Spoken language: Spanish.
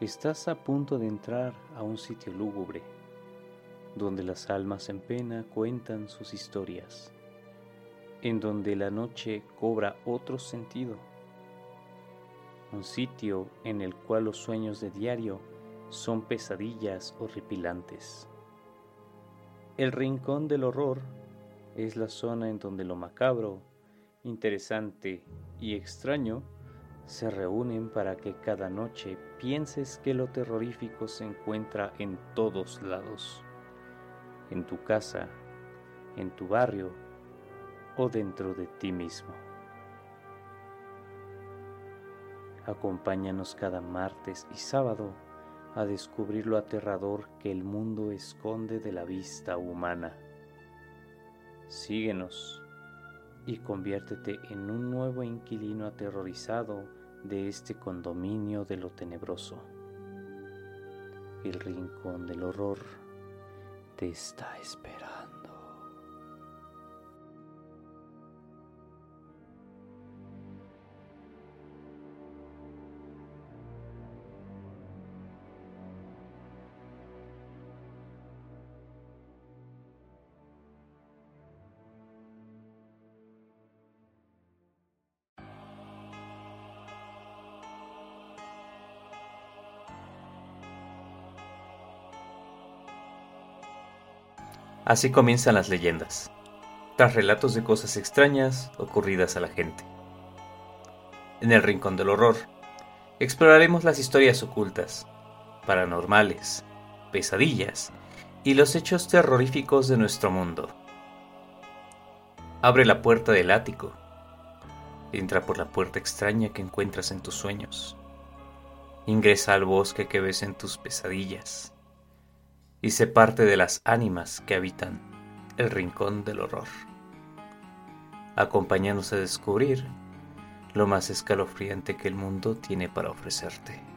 Estás a punto de entrar a un sitio lúgubre, donde las almas en pena cuentan sus historias, en donde la noche cobra otro sentido, un sitio en el cual los sueños de diario son pesadillas horripilantes. El rincón del horror es la zona en donde lo macabro, interesante y extraño se reúnen para que cada noche pienses que lo terrorífico se encuentra en todos lados, en tu casa, en tu barrio o dentro de ti mismo. Acompáñanos cada martes y sábado a descubrir lo aterrador que el mundo esconde de la vista humana. Síguenos y conviértete en un nuevo inquilino aterrorizado de este condominio de lo tenebroso. El rincón del horror te está esperando. Así comienzan las leyendas, tras relatos de cosas extrañas ocurridas a la gente. En el Rincón del Horror, exploraremos las historias ocultas, paranormales, pesadillas y los hechos terroríficos de nuestro mundo. Abre la puerta del ático. Entra por la puerta extraña que encuentras en tus sueños. Ingresa al bosque que ves en tus pesadillas y sé parte de las ánimas que habitan el rincón del horror. Acompáñanos a descubrir lo más escalofriante que el mundo tiene para ofrecerte.